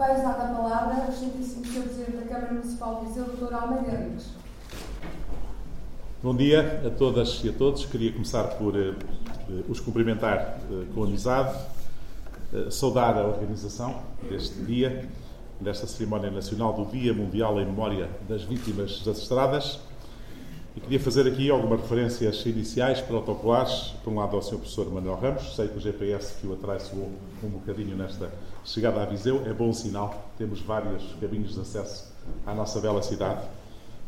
vai usar a palavra o Excelentíssimo Sr. Presidente da Câmara Municipal de Viseu, Dr. Almeida Henriques. Bom dia a todas e a todos. Queria começar por uh, os cumprimentar uh, com amizade, uh, saudar a organização deste dia, desta cerimónia nacional do Dia Mundial em Memória das Vítimas das Estradas. E queria fazer aqui algumas referências iniciais, protocolares. Por um lado, ao Sr. Professor Manuel Ramos. Sei que o GPS que o atraiçoou um bocadinho nesta chegada a Viseu é bom sinal. Temos vários caminhos de acesso à nossa bela cidade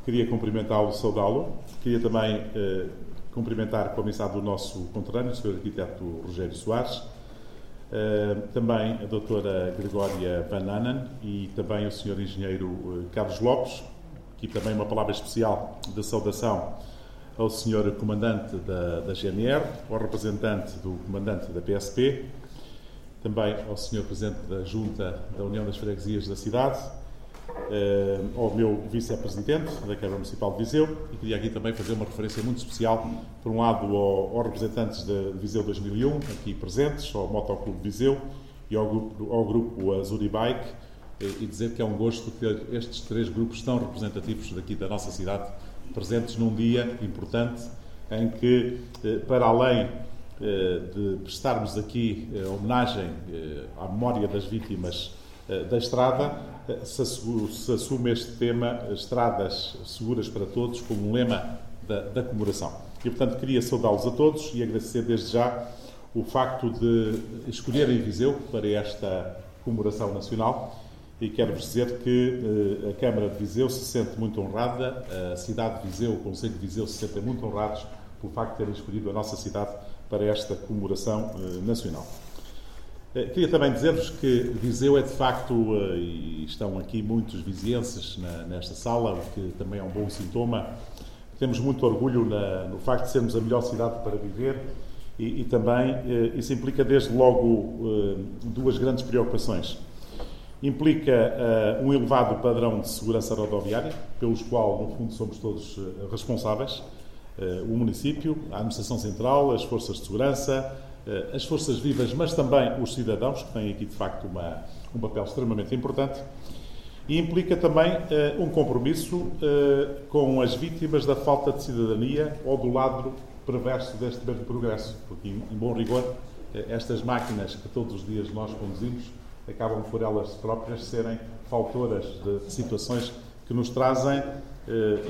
Queria cumprimentá-lo, saudá-lo. Queria também eh, cumprimentar com a amizade do nosso conterrâneo, o Sr. Arquiteto Rogério Soares, eh, também a doutora Gregória Van e também o Sr. Engenheiro eh, Carlos Lopes, aqui também uma palavra especial de saudação ao Sr. Comandante da, da GNR, ao representante do Comandante da PSP, também ao Sr. Presidente da Junta da União das Freguesias da cidade, uh, ao meu vice-presidente da Câmara Municipal de Viseu e queria aqui também fazer uma referência muito especial, por um lado, ao, aos representantes de Viseu 2001, aqui presentes, ao Motoclube Viseu e ao grupo, ao grupo Azuri Bike, eh, e dizer que é um gosto ter estes três grupos tão representativos daqui da nossa cidade presentes num dia importante em que, eh, para além de prestarmos aqui homenagem à memória das vítimas da estrada, se assume este tema, Estradas Seguras para Todos, como um lema da, da comemoração. E, portanto, queria saudá-los a todos e agradecer desde já o facto de escolherem Viseu para esta comemoração nacional. E quero-vos dizer que eh, a Câmara de Viseu se sente muito honrada, a cidade de Viseu, o Conselho de Viseu se sentem muito honrados pelo facto de terem escolhido a nossa cidade para esta comemoração eh, nacional. Eh, queria também dizer-vos que Viseu é de facto, e estão aqui muitos vizienses nesta sala, o que também é um bom sintoma. Temos muito orgulho no facto de sermos a melhor cidade para viver e, e também isso implica desde logo duas grandes preocupações. Implica um elevado padrão de segurança rodoviária, pelos qual, no fundo, somos todos responsáveis. O município, a administração central, as forças de segurança, eh, as forças vivas, mas também os cidadãos, que têm aqui de facto uma, um papel extremamente importante, e implica também uh, um compromisso uh, com as vítimas da falta de cidadania ou do lado perverso deste mesmo progresso, porque, em, em bom rigor, uh, estas máquinas que todos os dias nós conduzimos acabam por elas próprias serem faltoras de situações que nos trazem,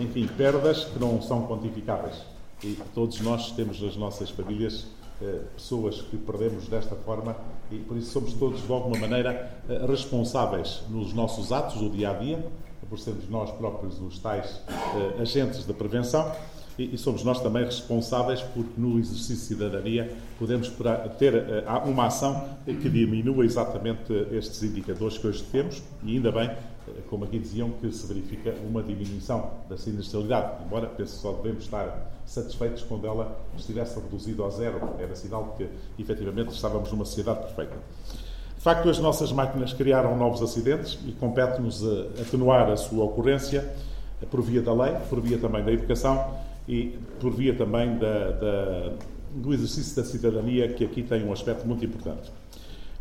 enfim, perdas que não são quantificáveis. E todos nós temos as nossas famílias eh, pessoas que perdemos desta forma e por isso somos todos de alguma maneira eh, responsáveis nos nossos atos do dia a dia, por sermos nós próprios os tais eh, agentes da prevenção e, somos nós também responsáveis porque no exercício de cidadania podemos ter uma ação que diminua exatamente estes indicadores que hoje temos e ainda bem como aqui diziam, que se verifica uma diminuição da sinistralidade, embora penso só devemos estar satisfeitos quando ela estivesse reduzida ao zero, era sinal de que efetivamente estávamos numa sociedade perfeita. De facto, as nossas máquinas criaram novos acidentes e compete-nos atenuar a sua ocorrência por via da lei, por via também da educação e por via também da, da, do exercício da cidadania, que aqui tem um aspecto muito importante.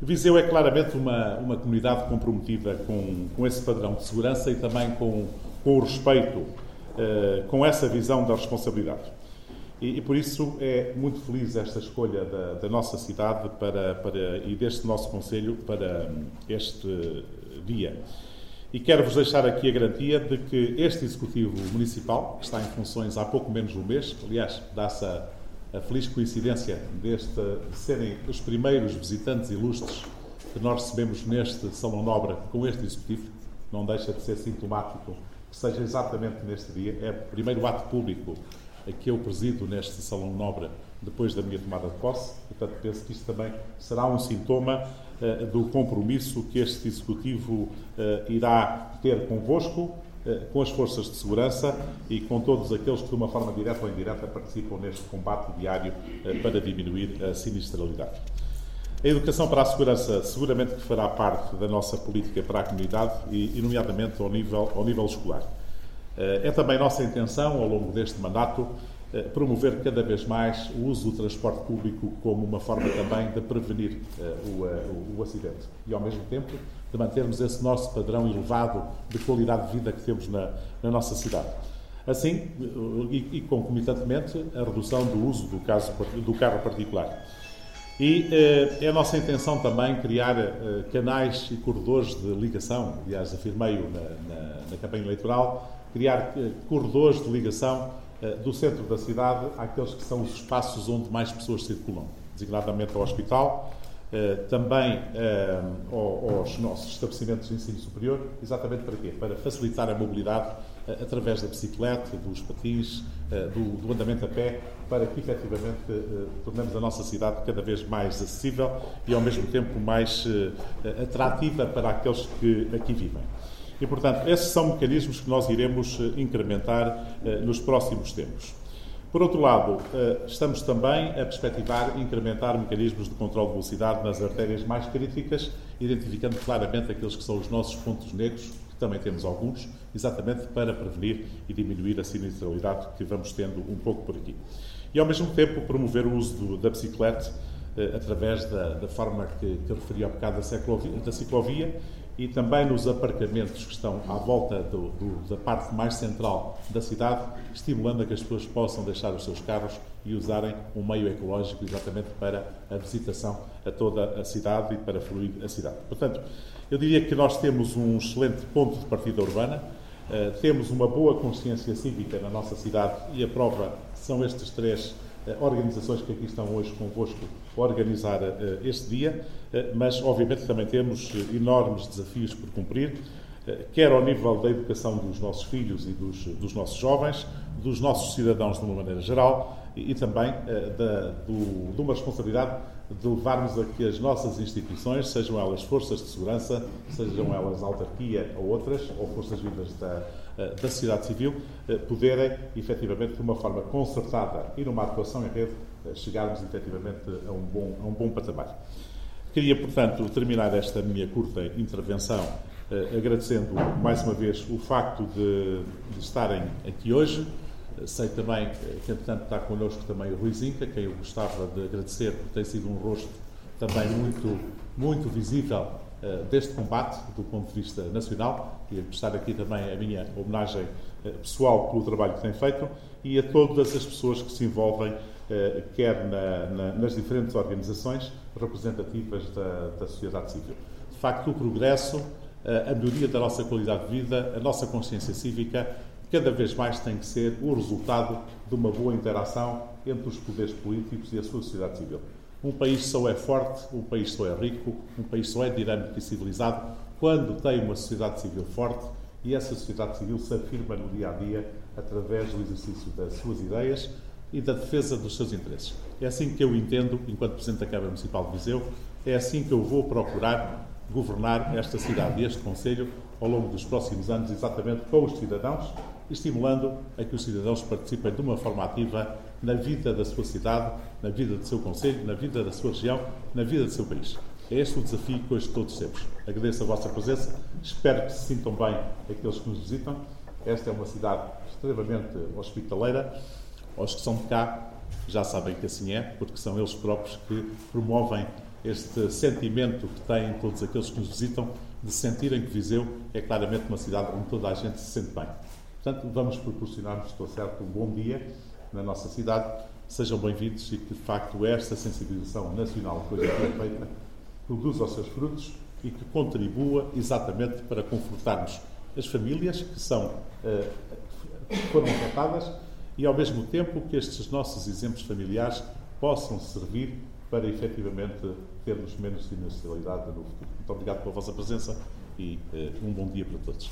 Viseu é claramente uma, uma comunidade comprometida com, com esse padrão de segurança e também com, com o respeito, uh, com essa visão da responsabilidade. E, e, por isso é muito feliz esta escolha da, da nossa cidade para, para, e deste nosso Conselho para este dia. E quero-vos deixar aqui a garantia de que este Executivo Municipal, que está em funções há pouco menos de um mês, aliás, dá-se a a feliz coincidência deste, de serem os primeiros visitantes ilustres que nós recebemos neste Salão Nobre com este Executivo, não deixa de ser sintomático que seja exatamente neste dia. É o primeiro ato público que eu presido neste Salão Nobre depois da minha tomada de posse. Portanto, penso que isto também será um sintoma uh, do compromisso que este Executivo uh, irá ter convosco eh, com as forças de segurança e com todos aqueles que, de uma forma direta ou indireta, participam neste combate diário para diminuir a sinistralidade. A educação para a segurança seguramente que fará parte da nossa política para a comunidade e, nomeadamente, ao nível, ao nível escolar. Eh, é também nossa intenção, ao longo deste mandato, eh, promover cada vez mais o uso do transporte público como uma forma também de prevenir eh, o, acidente e, ao mesmo tempo, de mantermos esse nosso padrão elevado de qualidade de vida que temos na, na nossa cidade. Assim, e, e, concomitantemente, a redução do uso do, caso, do carro particular. E eh, é a nossa intenção também criar eh, canais e corredores de ligação, aliás, afirmei-o na, na, na campanha eleitoral, criar eh, corredores de ligação eh, do centro da cidade àqueles que são os espaços onde mais pessoas circulam, designadamente ao hospital, eh, também aos nossos estabelecimentos de ensino superior, exatamente para quê? Para facilitar a mobilidade através da bicicleta, dos patins, do, do andamento a pé, para que efetivamente tornemos a nossa cidade cada vez mais acessível e ao mesmo tempo mais atrativa para aqueles que aqui vivem. E, portanto, esses são mecanismos que nós iremos eh, incrementar eh, nos próximos tempos. Por outro lado, eh, estamos também a perspectivar incrementar mecanismos de controle de velocidade nas artérias mais críticas, identificando claramente aqueles que são os nossos pontos negros, que também temos alguns, exatamente para prevenir e diminuir a sinistralidade que vamos tendo um pouco por aqui. E, ao mesmo tempo, promover o uso do, da bicicleta através da, da forma que, que referi há bocado da ciclovia, da ciclovia e também nos aparcamentos que estão à volta do, do, da parte mais central da cidade, estimulando a que as pessoas possam deixar os seus carros e usarem um meio ecológico exatamente para a visitação a toda a cidade e para fluir a cidade. Portanto, eu diria que nós temos um excelente ponto de partida urbana, uh, temos uma boa consciência cívica na nossa cidade e a prova são estes três organizações que aqui estão hoje convosco organizar uh, este dia. Eh, mas obviamente também temos eh, enormes desafios por cumprir, eh, quer ao nível da educação dos nossos filhos e dos, dos nossos jovens, dos nossos cidadãos de uma maneira geral e, e também da, do, de uma responsabilidade de levarmos a que as nossas instituições, sejam elas forças de segurança, sejam elas autarquia ou outras, ou forças vindas da, da sociedade civil, poderem, efetivamente, de uma forma concertada e numa atuação em rede, chegarmos, efetivamente, a um bom, a um bom patamar. Queria, portanto, terminar esta minha curta intervenção eh, agradecendo mais uma vez o facto de, de estarem aqui hoje. Sei também que, entretanto, está connosco também o Rui Zinca, quem eu gostava de agradecer, porque tem sido um rosto também muito, muito visível uh, deste combate, do ponto de vista nacional. Queria prestar aqui também a minha homenagem uh, pessoal pelo trabalho que tem feito e a todas as pessoas que se envolvem eh, quer na, na, nas diferentes organizações representativas da, da, sociedade civil. De facto, o progresso, a melhoria da nossa qualidade de vida, a nossa consciência cívica, cada vez mais tem que ser o resultado de uma boa interação entre os poderes políticos e a sua sociedade civil. Um país só é forte, um país só é rico, um país só é dinâmico e civilizado quando tem uma sociedade civil forte e essa sociedade civil se afirma no dia a dia através do exercício das suas ideias, e da defesa dos seus interesses. É assim que eu entendo, enquanto Presidente da Câmara Municipal de Viseu, é assim que eu vou procurar governar esta cidade e este Conselho ao longo dos próximos anos, exatamente com os cidadãos, estimulando a que os cidadãos participem de uma forma ativa na vida da sua cidade, na vida do seu Conselho, na vida da sua região, na vida do seu país. É este o desafio que hoje todos temos. Agradeço a vossa presença, espero que se sintam bem aqueles que nos visitam. Esta é uma cidade extremamente hospitaleira aos que são de cá, já sabem que assim é, porque são eles próprios que promovem este sentimento que têm todos aqueles que nos visitam de sentirem que Viseu é claramente uma cidade onde toda a gente se sente bem. Portanto, vamos proporcionar-nos, estou certo, um bom dia na nossa cidade. Sejam bem-vindos e que, de facto, esta sensibilização nacional que hoje é feita produza os seus frutos e que contribua exatamente para confortarmos as famílias que são, eh, foram afetadas e, ao mesmo tempo, que estes nossos exemplos familiares possam servir para efetivamente termos menos sinistralidade no futuro. Muito obrigado pela vossa presença e uh, um bom dia para todos.